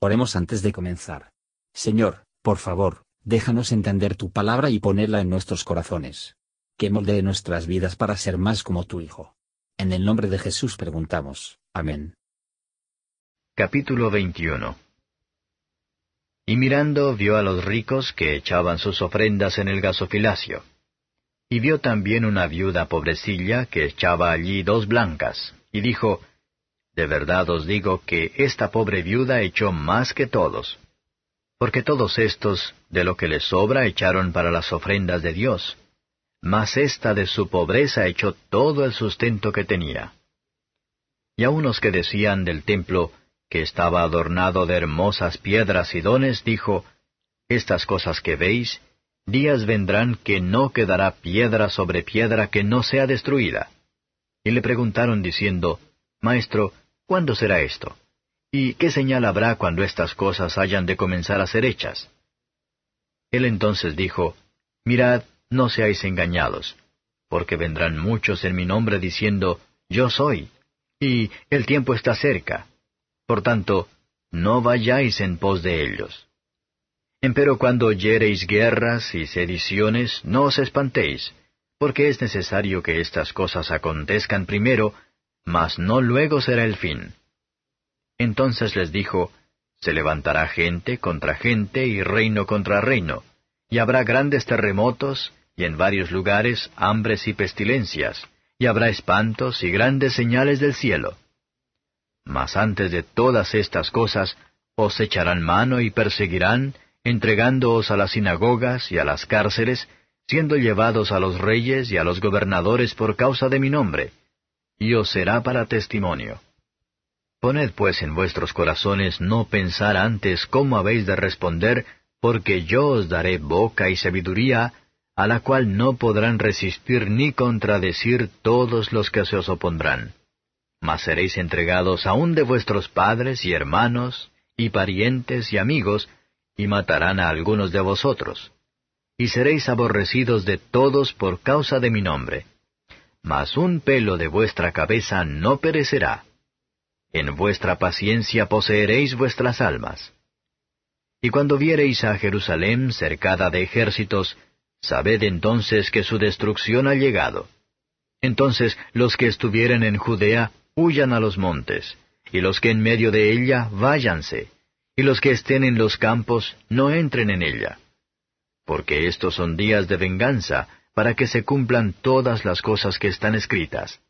Oremos antes de comenzar. Señor, por favor, déjanos entender tu palabra y ponerla en nuestros corazones. Que moldee nuestras vidas para ser más como tu Hijo. En el nombre de Jesús preguntamos. Amén. Capítulo 21 Y mirando vio a los ricos que echaban sus ofrendas en el gasofilacio. Y vio también una viuda pobrecilla que echaba allí dos blancas, y dijo, de verdad os digo que esta pobre viuda echó más que todos. Porque todos estos, de lo que les sobra, echaron para las ofrendas de Dios. Mas esta de su pobreza echó todo el sustento que tenía. Y a unos que decían del templo, que estaba adornado de hermosas piedras y dones, dijo, Estas cosas que veis, días vendrán que no quedará piedra sobre piedra que no sea destruida. Y le preguntaron diciendo, Maestro, ¿Cuándo será esto? ¿Y qué señal habrá cuando estas cosas hayan de comenzar a ser hechas? Él entonces dijo, Mirad, no seáis engañados, porque vendrán muchos en mi nombre diciendo, Yo soy, y el tiempo está cerca. Por tanto, no vayáis en pos de ellos. Empero cuando oyereis guerras y sediciones, no os espantéis, porque es necesario que estas cosas acontezcan primero, mas no luego será el fin. Entonces les dijo, Se levantará gente contra gente y reino contra reino, y habrá grandes terremotos, y en varios lugares hambres y pestilencias, y habrá espantos y grandes señales del cielo. Mas antes de todas estas cosas, os echarán mano y perseguirán, entregándoos a las sinagogas y a las cárceles, siendo llevados a los reyes y a los gobernadores por causa de mi nombre y os será para testimonio. Poned pues en vuestros corazones no pensar antes cómo habéis de responder, porque yo os daré boca y sabiduría, a la cual no podrán resistir ni contradecir todos los que se os opondrán. Mas seréis entregados aún de vuestros padres y hermanos, y parientes y amigos, y matarán a algunos de vosotros. Y seréis aborrecidos de todos por causa de mi nombre mas un pelo de vuestra cabeza no perecerá. En vuestra paciencia poseeréis vuestras almas. Y cuando viereis a Jerusalén cercada de ejércitos, sabed entonces que su destrucción ha llegado. Entonces los que estuvieren en Judea huyan a los montes, y los que en medio de ella váyanse, y los que estén en los campos no entren en ella. Porque estos son días de venganza, para que se cumplan todas las cosas que están escritas.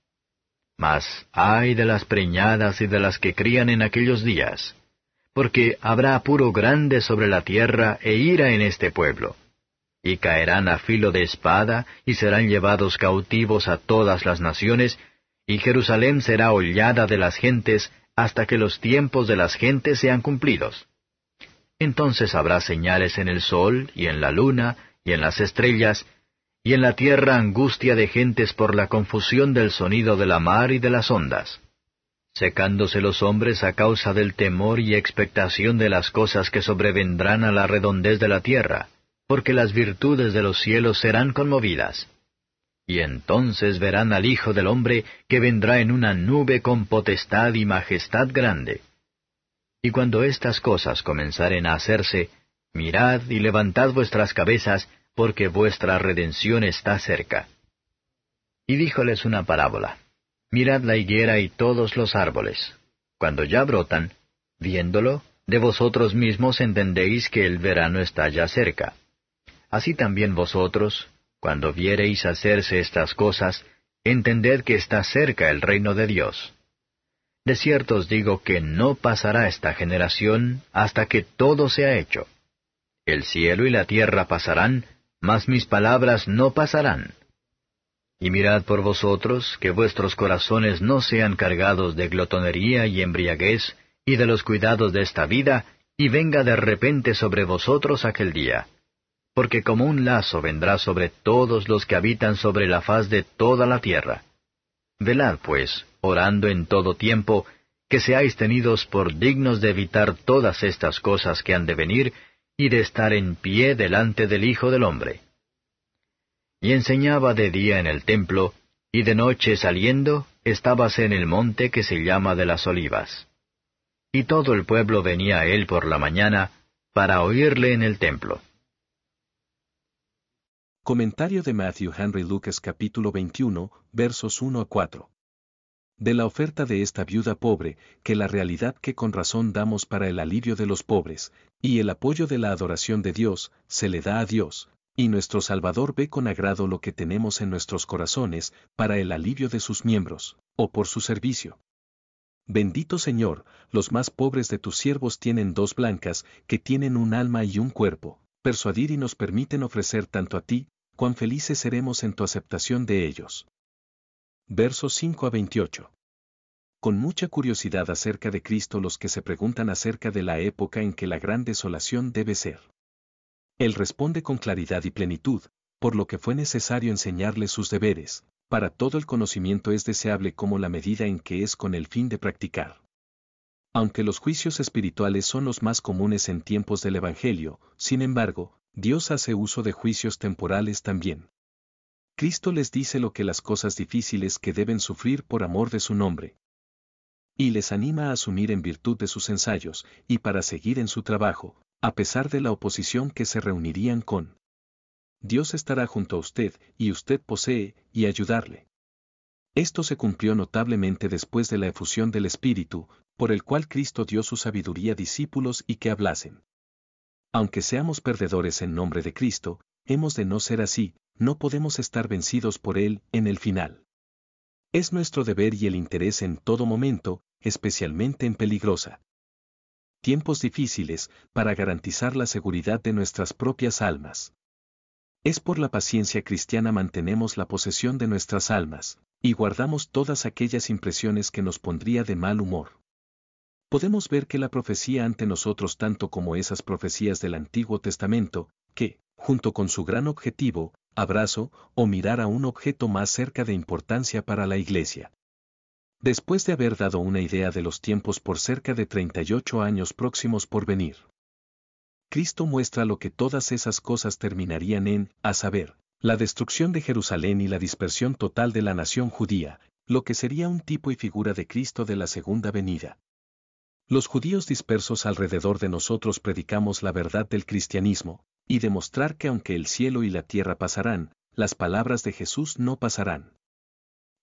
Mas ay de las preñadas y de las que crían en aquellos días, porque habrá apuro grande sobre la tierra e ira en este pueblo. Y caerán a filo de espada, y serán llevados cautivos a todas las naciones, y Jerusalén será hollada de las gentes hasta que los tiempos de las gentes sean cumplidos. Entonces habrá señales en el sol, y en la luna, y en las estrellas, y en la tierra angustia de gentes por la confusión del sonido de la mar y de las ondas, secándose los hombres a causa del temor y expectación de las cosas que sobrevendrán a la redondez de la tierra, porque las virtudes de los cielos serán conmovidas. Y entonces verán al Hijo del Hombre que vendrá en una nube con potestad y majestad grande. Y cuando estas cosas comenzaren a hacerse, mirad y levantad vuestras cabezas, porque vuestra redención está cerca. Y díjoles una parábola. Mirad la higuera y todos los árboles. Cuando ya brotan, viéndolo, de vosotros mismos entendéis que el verano está ya cerca. Así también vosotros, cuando viereis hacerse estas cosas, entended que está cerca el reino de Dios. De cierto os digo que no pasará esta generación hasta que todo sea hecho. El cielo y la tierra pasarán, mas mis palabras no pasarán. Y mirad por vosotros que vuestros corazones no sean cargados de glotonería y embriaguez, y de los cuidados de esta vida, y venga de repente sobre vosotros aquel día. Porque como un lazo vendrá sobre todos los que habitan sobre la faz de toda la tierra. Velad, pues, orando en todo tiempo, que seáis tenidos por dignos de evitar todas estas cosas que han de venir, y de estar en pie delante del Hijo del Hombre. Y enseñaba de día en el templo, y de noche saliendo, estábase en el monte que se llama de las olivas. y todo el pueblo venía a él por la mañana para oírle en el templo. Comentario de Matthew Henry Lucas capítulo 21, versos 1 a 4. De la oferta de esta viuda pobre, que la realidad que con razón damos para el alivio de los pobres, y el apoyo de la adoración de Dios, se le da a Dios, y nuestro Salvador ve con agrado lo que tenemos en nuestros corazones, para el alivio de sus miembros, o por su servicio. Bendito Señor, los más pobres de tus siervos tienen dos blancas, que tienen un alma y un cuerpo, persuadir y nos permiten ofrecer tanto a ti, cuán felices seremos en tu aceptación de ellos. Versos 5 a 28. Con mucha curiosidad acerca de Cristo los que se preguntan acerca de la época en que la gran desolación debe ser. Él responde con claridad y plenitud, por lo que fue necesario enseñarle sus deberes, para todo el conocimiento es deseable como la medida en que es con el fin de practicar. Aunque los juicios espirituales son los más comunes en tiempos del Evangelio, sin embargo, Dios hace uso de juicios temporales también. Cristo les dice lo que las cosas difíciles que deben sufrir por amor de su nombre. Y les anima a asumir en virtud de sus ensayos, y para seguir en su trabajo, a pesar de la oposición que se reunirían con. Dios estará junto a usted, y usted posee, y ayudarle. Esto se cumplió notablemente después de la efusión del Espíritu, por el cual Cristo dio su sabiduría a discípulos y que hablasen. Aunque seamos perdedores en nombre de Cristo, hemos de no ser así, no podemos estar vencidos por Él en el final. Es nuestro deber y el interés en todo momento, especialmente en peligrosa. Tiempos difíciles, para garantizar la seguridad de nuestras propias almas. Es por la paciencia cristiana mantenemos la posesión de nuestras almas, y guardamos todas aquellas impresiones que nos pondría de mal humor podemos ver que la profecía ante nosotros tanto como esas profecías del Antiguo Testamento, que, junto con su gran objetivo, abrazo o mirar a un objeto más cerca de importancia para la Iglesia. Después de haber dado una idea de los tiempos por cerca de 38 años próximos por venir. Cristo muestra lo que todas esas cosas terminarían en, a saber, la destrucción de Jerusalén y la dispersión total de la nación judía, lo que sería un tipo y figura de Cristo de la segunda venida. Los judíos dispersos alrededor de nosotros predicamos la verdad del cristianismo, y demostrar que aunque el cielo y la tierra pasarán, las palabras de Jesús no pasarán.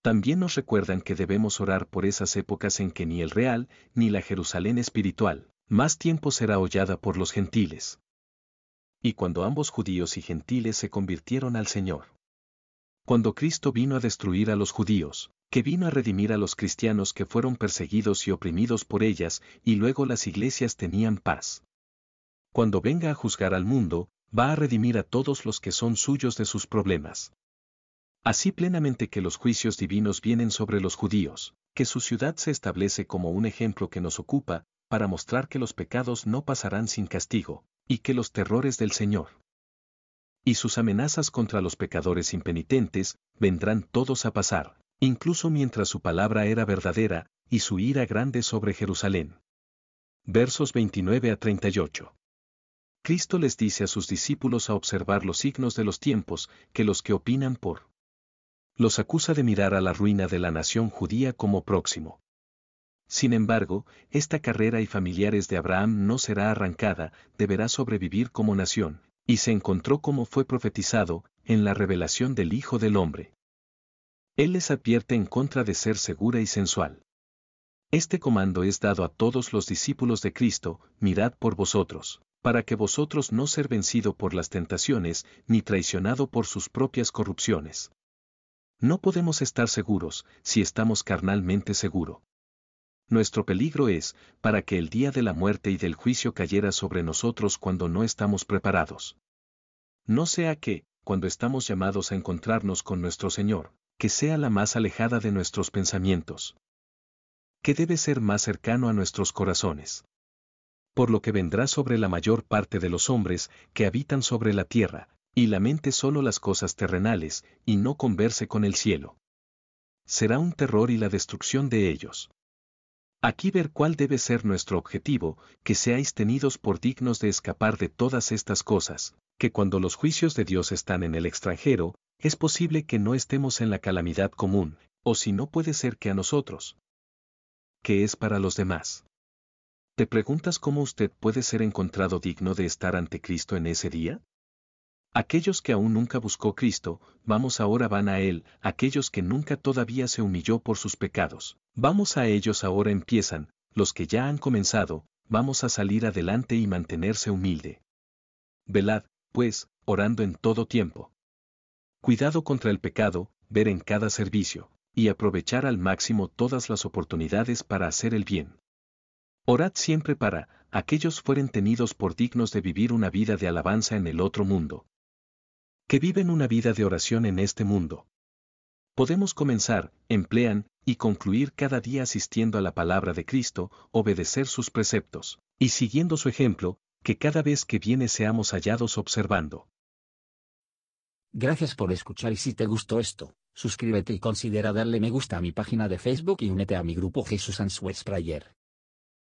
También nos recuerdan que debemos orar por esas épocas en que ni el real, ni la Jerusalén espiritual, más tiempo será hollada por los gentiles. Y cuando ambos judíos y gentiles se convirtieron al Señor. Cuando Cristo vino a destruir a los judíos, que vino a redimir a los cristianos que fueron perseguidos y oprimidos por ellas, y luego las iglesias tenían paz. Cuando venga a juzgar al mundo, va a redimir a todos los que son suyos de sus problemas. Así plenamente que los juicios divinos vienen sobre los judíos, que su ciudad se establece como un ejemplo que nos ocupa, para mostrar que los pecados no pasarán sin castigo, y que los terrores del Señor y sus amenazas contra los pecadores impenitentes, vendrán todos a pasar incluso mientras su palabra era verdadera, y su ira grande sobre Jerusalén. Versos 29 a 38. Cristo les dice a sus discípulos a observar los signos de los tiempos, que los que opinan por los acusa de mirar a la ruina de la nación judía como próximo. Sin embargo, esta carrera y familiares de Abraham no será arrancada, deberá sobrevivir como nación, y se encontró como fue profetizado, en la revelación del Hijo del Hombre. Él les advierte en contra de ser segura y sensual. Este comando es dado a todos los discípulos de Cristo, mirad por vosotros, para que vosotros no ser vencido por las tentaciones, ni traicionado por sus propias corrupciones. No podemos estar seguros, si estamos carnalmente seguro. Nuestro peligro es, para que el día de la muerte y del juicio cayera sobre nosotros cuando no estamos preparados. No sea que, cuando estamos llamados a encontrarnos con nuestro Señor, que sea la más alejada de nuestros pensamientos. Que debe ser más cercano a nuestros corazones. Por lo que vendrá sobre la mayor parte de los hombres que habitan sobre la tierra, y la mente solo las cosas terrenales, y no converse con el cielo. Será un terror y la destrucción de ellos. Aquí ver cuál debe ser nuestro objetivo, que seáis tenidos por dignos de escapar de todas estas cosas, que cuando los juicios de Dios están en el extranjero, es posible que no estemos en la calamidad común, o si no puede ser que a nosotros. Que es para los demás. ¿Te preguntas cómo usted puede ser encontrado digno de estar ante Cristo en ese día? Aquellos que aún nunca buscó Cristo, vamos ahora van a Él, aquellos que nunca todavía se humilló por sus pecados, vamos a ellos ahora empiezan, los que ya han comenzado, vamos a salir adelante y mantenerse humilde. Velad, pues, orando en todo tiempo. Cuidado contra el pecado, ver en cada servicio, y aprovechar al máximo todas las oportunidades para hacer el bien. Orad siempre para, aquellos fueren tenidos por dignos de vivir una vida de alabanza en el otro mundo, que viven una vida de oración en este mundo. Podemos comenzar, emplean, y concluir cada día asistiendo a la palabra de Cristo, obedecer sus preceptos, y siguiendo su ejemplo, que cada vez que viene seamos hallados observando. Gracias por escuchar y si te gustó esto, suscríbete y considera darle me gusta a mi página de Facebook y únete a mi grupo Jesús Answers Prayer.